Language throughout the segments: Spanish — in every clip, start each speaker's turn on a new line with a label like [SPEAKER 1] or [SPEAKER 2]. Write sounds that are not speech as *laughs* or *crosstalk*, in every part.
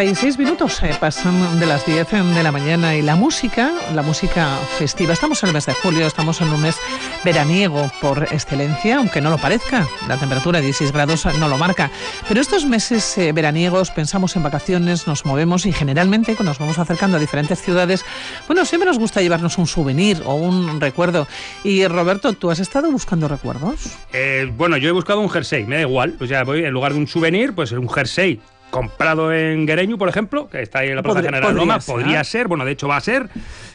[SPEAKER 1] 36 minutos eh, pasan de las 10 de la mañana y la música, la música festiva. Estamos en el mes de julio, estamos en un mes veraniego por excelencia, aunque no lo parezca. La temperatura de 16 grados no lo marca. Pero estos meses eh, veraniegos pensamos en vacaciones, nos movemos y generalmente cuando nos vamos acercando a diferentes ciudades, bueno, siempre nos gusta llevarnos un souvenir o un recuerdo. Y Roberto, ¿tú has estado buscando recuerdos?
[SPEAKER 2] Eh, bueno, yo he buscado un jersey, me da igual. O sea, voy en lugar de un souvenir, pues un jersey comprado en Guereño, por ejemplo, que está ahí en la Plaza General Loma, podría ser, bueno, de hecho va a ser.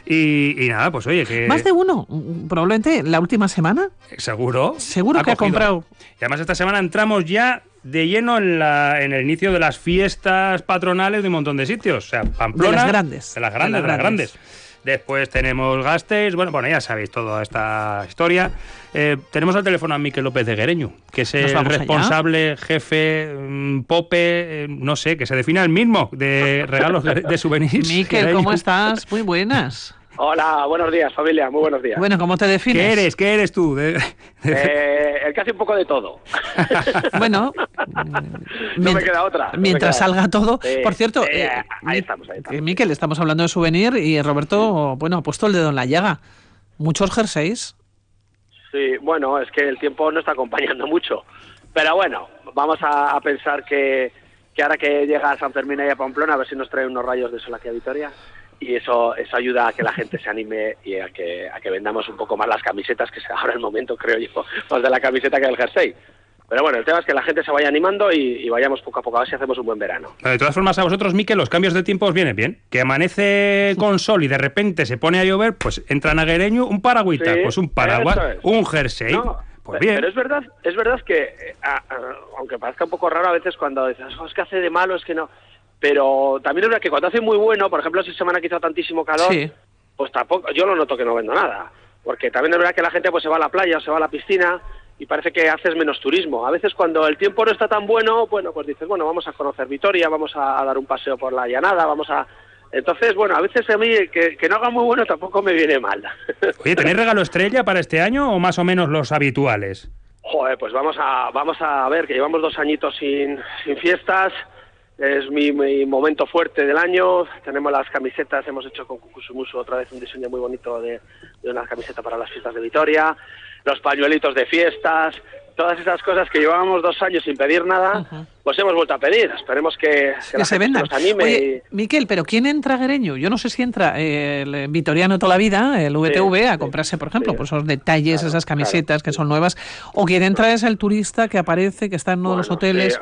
[SPEAKER 2] Y, nada, pues oye, que.
[SPEAKER 1] Más de uno, probablemente la última semana.
[SPEAKER 2] Seguro.
[SPEAKER 1] Seguro que ha comprado.
[SPEAKER 2] Y además, esta semana entramos ya de lleno en, la, en el inicio de las fiestas patronales de un montón de sitios. O sea, Pamplona.
[SPEAKER 1] De las grandes.
[SPEAKER 2] De las grandes, de las grandes. Después tenemos Gasteiz, bueno, bueno, ya sabéis toda esta historia. Eh, tenemos al teléfono a Miquel López de Guereño, que es el responsable, jefe, mm, pope, eh, no sé, que se define el mismo de regalos de, *laughs* souvenirs.
[SPEAKER 1] Miquel, *laughs* ¿cómo estás? Muy buenas.
[SPEAKER 3] Hola, buenos días, familia, muy buenos días.
[SPEAKER 1] Bueno, ¿cómo te defines?
[SPEAKER 2] ¿Qué eres? ¿Qué eres tú?
[SPEAKER 3] Eh, el que hace un poco de todo. *laughs*
[SPEAKER 1] bueno,
[SPEAKER 3] no me queda otra.
[SPEAKER 1] mientras salga todo. Por cierto,
[SPEAKER 3] eh, ahí estamos, ahí estamos.
[SPEAKER 1] Miquel, estamos hablando de souvenir y Roberto, bueno, ha puesto el dedo en la llaga. ¿Muchos jerseys?
[SPEAKER 3] Sí, bueno, es que el tiempo no está acompañando *laughs* mucho. Pero bueno, vamos a, pensar que, que, ahora que llega a San Fermín y a Pamplona, a ver si nos trae unos rayos de sol aquí a Vitoria y eso eso ayuda a que la gente se anime y a que a que vendamos un poco más las camisetas que ahora el momento creo yo más de la camiseta que del jersey pero bueno, el tema es que la gente se vaya animando y, vayamos poco a poco a ver si hacemos un buen verano.
[SPEAKER 2] De todas formas, a vosotros, Miquel, los cambios de tiempo os vienen bien. Que amanece con sol y de repente se pone a llover, pues entra naguereño, un paragüita, pues un paraguas, un jersey. pues bien.
[SPEAKER 3] Pero es verdad, es verdad que, eh, aunque parezca un poco raro a veces cuando dices, oh, es que hace de malo, es que no pero también es verdad que cuando hace muy bueno, por ejemplo, esta semana que hizo tantísimo calor, pues tampoco, yo lo noto que no vendo nada, porque también es verdad que la gente pues se va a la playa o se va a la piscina y parece que haces menos turismo. A veces cuando el tiempo no está tan bueno, bueno, pues dices, bueno, vamos a conocer Vitoria, vamos a, dar un paseo por la llanada, vamos a... Entonces, bueno, a veces a mí que, que no haga muy bueno tampoco me viene mal. *laughs*
[SPEAKER 2] Oye, ¿tenéis regalo estrella para este año o más o menos los habituales?
[SPEAKER 3] Joder, pues vamos a, vamos a ver, que llevamos dos añitos sin, sin fiestas, es mi, momento fuerte del año. Tenemos las camisetas, hemos hecho con Kukusumusu otra vez un diseño muy bonito de, una camiseta para las fiestas de Vitoria, los pañuelitos de fiestas, todas esas cosas que llevábamos dos años sin pedir nada, pues hemos vuelto a pedir. Esperemos que,
[SPEAKER 1] se vendan. Nos anime. Miquel, pero ¿quién entra a Guereño? Yo no sé si entra el vitoriano toda la vida, el VTV, a comprarse, por ejemplo, pues esos detalles, esas camisetas que son nuevas, o quien entra es el turista que aparece, que está en uno de los hoteles.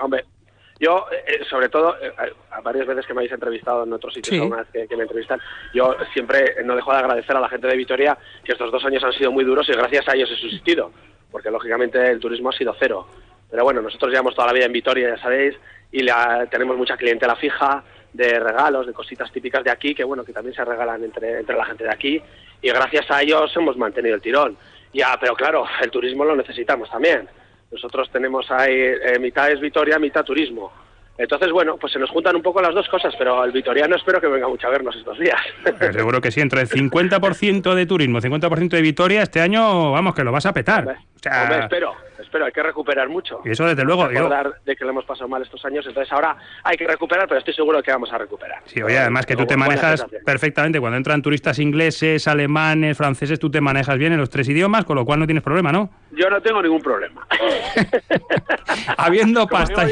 [SPEAKER 3] Yo, eh, sobre todo, eh, a varias veces que me habéis entrevistado en otros sitios que, me entrevistan, yo siempre no dejo de agradecer a la gente de Vitoria que estos dos años han sido muy duros y gracias a ellos he subsistido, porque lógicamente el turismo ha sido cero. Pero bueno, nosotros llevamos toda la vida en Vitoria, ya sabéis, y la, tenemos mucha clientela fija de regalos, de cositas típicas de aquí, que bueno, que también se regalan entre, entre la gente de aquí, y gracias a ellos hemos mantenido el tirón. Ya, pero claro, el turismo lo necesitamos también. Nosotros tenemos ahí eh, mitad es Vitoria, mitad turismo. Entonces, bueno, pues se nos juntan un poco las dos cosas, pero el vitoriano espero que venga mucho a vernos estos días.
[SPEAKER 2] Pues seguro que sí, entre el 50% de turismo, 50% de Vitoria, este año, vamos, que lo vas a petar.
[SPEAKER 3] Espero, espero, hay que recuperar mucho.
[SPEAKER 2] Y eso desde luego.
[SPEAKER 3] Recordar de que lo hemos pasado mal estos años, entonces ahora hay que recuperar, pero estoy seguro de que vamos a recuperar.
[SPEAKER 2] Sí, oye, además que tú te manejas perfectamente, cuando entran turistas ingleses, alemanes, franceses, tú te manejas bien en los tres idiomas, con lo cual no tienes problema, ¿no?
[SPEAKER 3] Yo no tengo ningún problema. *laughs*
[SPEAKER 2] Habiendo pasta.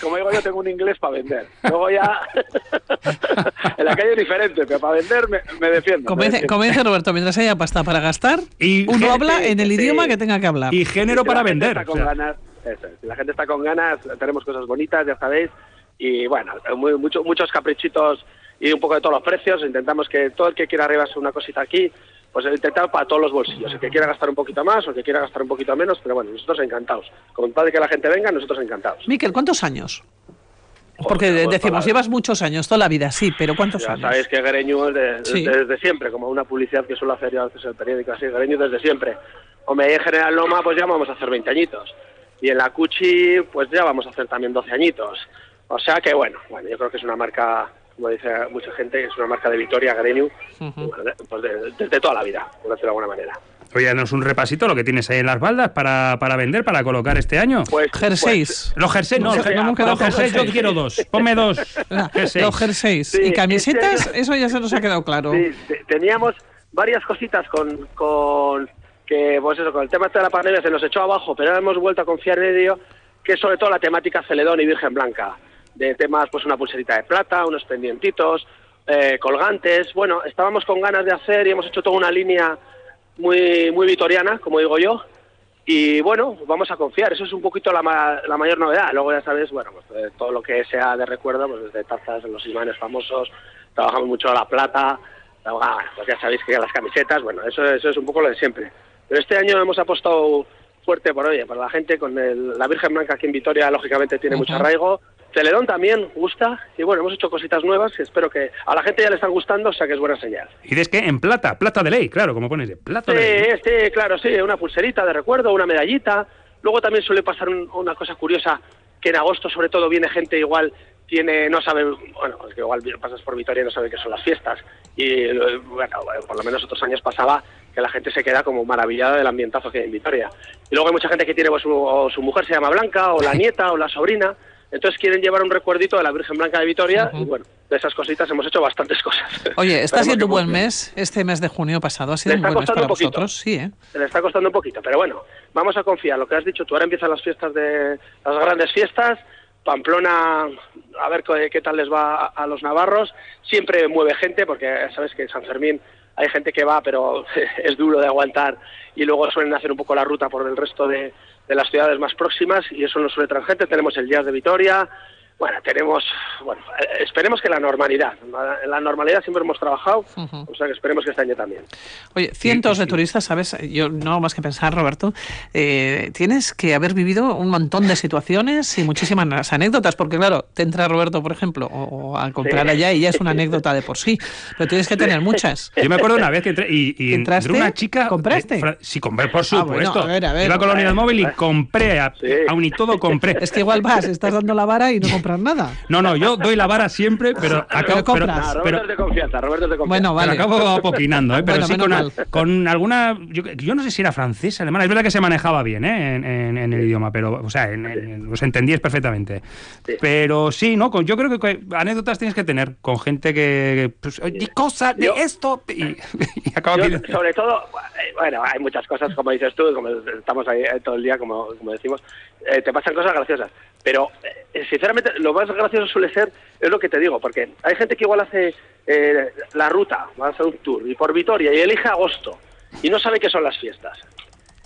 [SPEAKER 3] como digo yo, tengo un inglés para vender. Luego ya. *laughs* en la calle es diferente, pero para vender me, defiendo.
[SPEAKER 1] Como, dice, Roberto, mientras haya pasta para gastar, y uno habla en el idioma que tenga que hablar.
[SPEAKER 2] Y género para vender.
[SPEAKER 3] con ganas, Si la gente está con ganas, tenemos cosas bonitas, ya sabéis. Y bueno, muy, muchos caprichitos y un poco de todos los precios. Intentamos que todo el que quiera arriba una cosita aquí, pues intentar para todos los bolsillos. El que quiera gastar un poquito más o el que quiera gastar un poquito menos, pero bueno, nosotros encantados. Con tal de que la gente venga, nosotros encantados.
[SPEAKER 1] Miquel, ¿cuántos años? Porque decimos, llevas muchos años, toda la vida, sí, pero ¿cuántos
[SPEAKER 3] ya
[SPEAKER 1] años?
[SPEAKER 3] Sabéis que Greño es desde siempre, como una publicidad que suele hacer ya a veces el periódico así, Greño desde siempre. Hombre, ahí en General Loma pues ya vamos a hacer 20 añitos. Y en la Cuchi pues ya vamos a hacer también 12 añitos. O sea que bueno, bueno, yo creo que es una marca como dice mucha gente, es una marca de Victoria, Greniu, pues de, toda la vida, por decirlo de alguna manera.
[SPEAKER 2] Oye, danos un repasito lo que tienes ahí en las baldas para, para vender, para colocar este año.
[SPEAKER 1] Pues, jerseys.
[SPEAKER 2] Pues, los jerseys, no, los jerseys yo quiero dos. Ponme dos.
[SPEAKER 1] Jerseys. *laughs* Los jerseys. y camisetas, eso ya se nos ha quedado claro. Sí,
[SPEAKER 3] teníamos varias cositas con, con pues eso, con el tema de la pandemia se nos echó abajo, pero ahora hemos vuelto a confiar en ello, que es sobre todo la temática Celedón y Virgen Blanca. De temas, pues una pulserita de plata, unos pendientitos, eh, colgantes. Bueno, estábamos con ganas de hacer y hemos hecho toda una línea muy, muy vitoriana, como digo yo. Y bueno, vamos a confiar, eso es un poquito la, la mayor novedad. Luego ya sabes, bueno, pues, todo lo que sea de recuerdo, pues desde tazas, los imanes famosos, trabajamos mucho la plata, pues ya sabéis que las camisetas, bueno, eso, eso es un poco lo de siempre. Pero este año hemos apostado fuerte por oye, para la gente con la Virgen Blanca aquí en Vitoria, lógicamente tiene mucho arraigo. Celedón también gusta y bueno, hemos hecho cositas nuevas y espero que a la gente ya le están gustando, o sea que es buena señal.
[SPEAKER 2] ¿Y es que en plata? Plata de ley, claro, como pones, de plata
[SPEAKER 3] sí,
[SPEAKER 2] de ley.
[SPEAKER 3] Sí, claro, sí, una pulserita de recuerdo, una medallita. Luego también suele pasar una cosa curiosa, que en agosto sobre todo viene gente igual tiene, no sabe, bueno, es que igual pasas por Vitoria y no sabe qué son las fiestas. Y bueno, por lo menos otros años pasaba que la gente se queda como maravillada del ambientazo que hay en Vitoria. Y luego hay mucha gente que tiene, pues, o su mujer se llama Blanca, o la *laughs* nieta, o la sobrina. Entonces quieren llevar un recuerdito de la Virgen Blanca de Vitoria y bueno, de esas cositas hemos hecho bastantes cosas.
[SPEAKER 1] Oye, está siendo un buen mes este mes de junio pasado, ha sido un buen mes para vosotros, sí, ¿eh?
[SPEAKER 3] Le está costando un poquito, pero bueno, vamos a confiar. Lo que has dicho tú, ahora empiezan las fiestas de las grandes fiestas. Pamplona, a ver qué, tal les va a, los navarros. Siempre mueve gente, porque sabes que en San Fermín hay gente que va, pero *laughs* es duro de aguantar y luego suelen hacer un poco la ruta por el resto de, las ciudades más próximas y eso nos suele traer gente. Tenemos el Jazz de Vitoria, bueno, tenemos, bueno, eh, esperemos que la normalidad, en la normalidad siempre hemos trabajado, o sea que esperemos que este año también.
[SPEAKER 1] Oye, cientos de turistas, ¿sabes? Yo no más que pensar, Roberto, eh, tienes que haber vivido un montón de situaciones y muchísimas anécdotas, porque claro, te entra Roberto, por ejemplo, o, a comprar allá y ya es una anécdota de por sí, pero tienes que tener muchas. *laughs*
[SPEAKER 2] Yo me acuerdo una vez que entré y,
[SPEAKER 1] ¿Entraste?
[SPEAKER 2] una chica...
[SPEAKER 1] ¿Compraste?
[SPEAKER 2] sí, compré, por ah, supuesto. a ver, a ver, Iba con la unidad móvil y compré, aún y todo compré.
[SPEAKER 1] Es que igual vas, estás dando la vara y no compras nada.
[SPEAKER 2] No, no, yo doy la vara siempre, pero *laughs* acabo.
[SPEAKER 1] Pero,
[SPEAKER 3] Roberto es de confianza, Roberto es de confianza.
[SPEAKER 1] Bueno, vale.
[SPEAKER 2] Pero acabo apoquinando, ¿eh? Pero sí con, alguna. Yo, no sé si era francesa, alemana. Es verdad que se manejaba bien, ¿eh? En, el idioma, pero. O sea, en, los entendías perfectamente. Pero sí, ¿no? Yo creo que anécdotas tienes que tener con gente que. Pues, y cosas de esto. Y, *laughs*
[SPEAKER 3] acaba Sobre todo, bueno, hay muchas cosas, como dices tú, como estamos ahí todo el día, como, como decimos. Eh, te pasan cosas graciosas. Pero, eh, sinceramente, lo más gracioso suele ser, es lo que te digo, porque hay gente que igual hace eh, la ruta, va a hacer un tour, y por Vitoria, y elige agosto, y no sabe qué son las fiestas.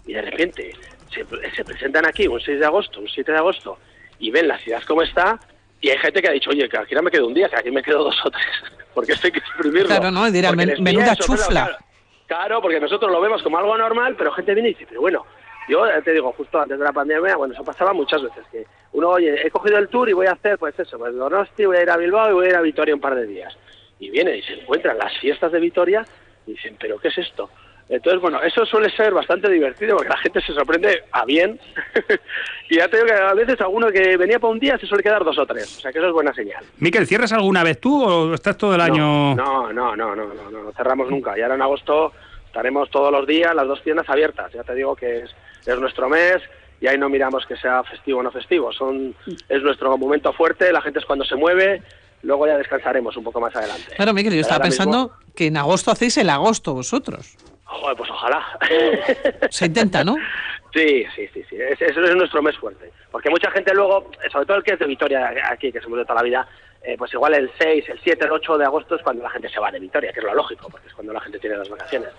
[SPEAKER 3] Y de repente se, presentan aquí un 6 de agosto, un 7 de agosto, y ven la ciudad como está, y hay gente que ha dicho, oye, que aquí no me quedo un día, que aquí me quedo dos o tres, *laughs* porque esto hay que exprimirlo.
[SPEAKER 1] Claro, ¿no? Dirán, menuda chufla.
[SPEAKER 3] Claro, porque nosotros lo vemos como algo normal, pero gente viene y dice, pero bueno, yo te digo, justo antes de la pandemia, bueno, eso pasaba muchas veces, que uno, oye, he cogido el tour y voy a hacer, pues eso, pues Donosti, voy a ir a Bilbao y voy a ir a Vitoria un par de días. Y viene y se encuentran las fiestas de Vitoria y dicen, ¿pero qué es esto? Entonces, bueno, eso suele ser bastante divertido porque la gente se sorprende a bien. *laughs* y ya te digo que a veces alguno que venía para un día se suele quedar dos o tres. O sea que eso es buena señal.
[SPEAKER 2] Miquel, ¿cierras alguna vez tú o estás todo el año...?
[SPEAKER 3] No, no, no, no, no, no, cerramos nunca. Y ahora en agosto estaremos todos los días las dos tiendas abiertas. Ya te digo que es es nuestro mes y ahí no miramos que sea festivo o no festivo. Son, es nuestro momento fuerte, la gente es cuando se mueve, luego ya descansaremos un poco más adelante.
[SPEAKER 1] Claro, Miguel, yo estaba pensando que en agosto hacéis el agosto vosotros.
[SPEAKER 3] Joder, pues ojalá. *laughs*
[SPEAKER 1] Se intenta, ¿no?
[SPEAKER 3] Sí, sí, sí, sí. Ese es nuestro mes fuerte. Porque mucha gente luego, sobre todo el que es de Vitoria aquí, que somos de toda la vida, eh, pues igual el 6, el 7, el 8 de agosto es cuando la gente se va de Vitoria, que es lo lógico, porque es cuando la gente tiene las vacaciones.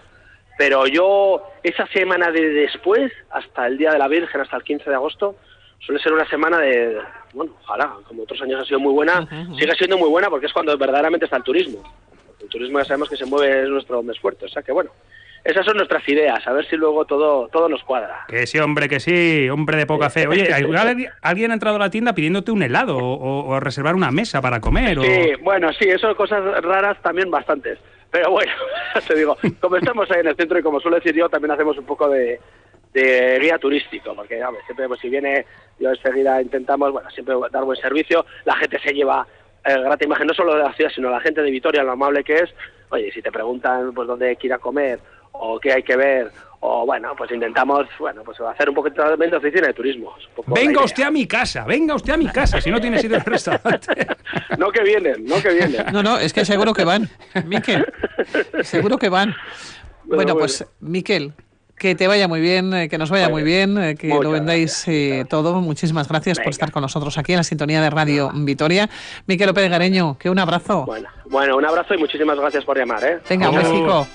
[SPEAKER 3] Pero yo, esa semana de después, hasta el Día de la Virgen, hasta el 15 de agosto, suele ser una semana de, bueno, ojalá, como otros años ha sido muy buena, sigue siendo muy buena porque es cuando verdaderamente está el turismo. El turismo ya sabemos que se mueve, es nuestro mes fuerte, o sea que bueno. Esas son nuestras ideas, a ver si luego todo, todo nos cuadra.
[SPEAKER 2] Que sí, hombre, que sí, hombre de poca fe. Oye, *laughs* ¿alguien ha entrado a la tienda pidiéndote un helado o, reservar una mesa para comer?
[SPEAKER 3] Sí, bueno, sí, eso cosas raras también bastantes. Pero bueno, *laughs* te digo, como estamos ahí en el centro y como suelo decir yo, también hacemos un poco de, guía turístico, porque siempre pues, si viene, yo enseguida intentamos, bueno, siempre dar buen servicio, la gente se lleva eh, grata imagen, no solo de la ciudad, sino la gente de Vitoria, lo amable que es, oye, si te preguntan pues dónde hay comer, o qué hay que ver, o bueno, pues intentamos, bueno, pues hacer un poquito de oficina de turismo.
[SPEAKER 2] Venga usted a mi casa, venga usted a mi casa, si no tiene sitio en el restaurante. *laughs*
[SPEAKER 3] no que vienen, no que vienen.
[SPEAKER 1] No, no, es que seguro que van, Miquel, seguro que van. Bueno, pues Miquel, que te vaya muy bien, eh, que nos vaya muy bien, eh, que lo vendáis eh, todo. Muchísimas gracias por estar con nosotros aquí en la sintonía de Radio Vitoria. Miquel López Gareño, que un abrazo.
[SPEAKER 3] Bueno, bueno, un abrazo y muchísimas gracias por llamar. ¿eh?
[SPEAKER 1] Venga, un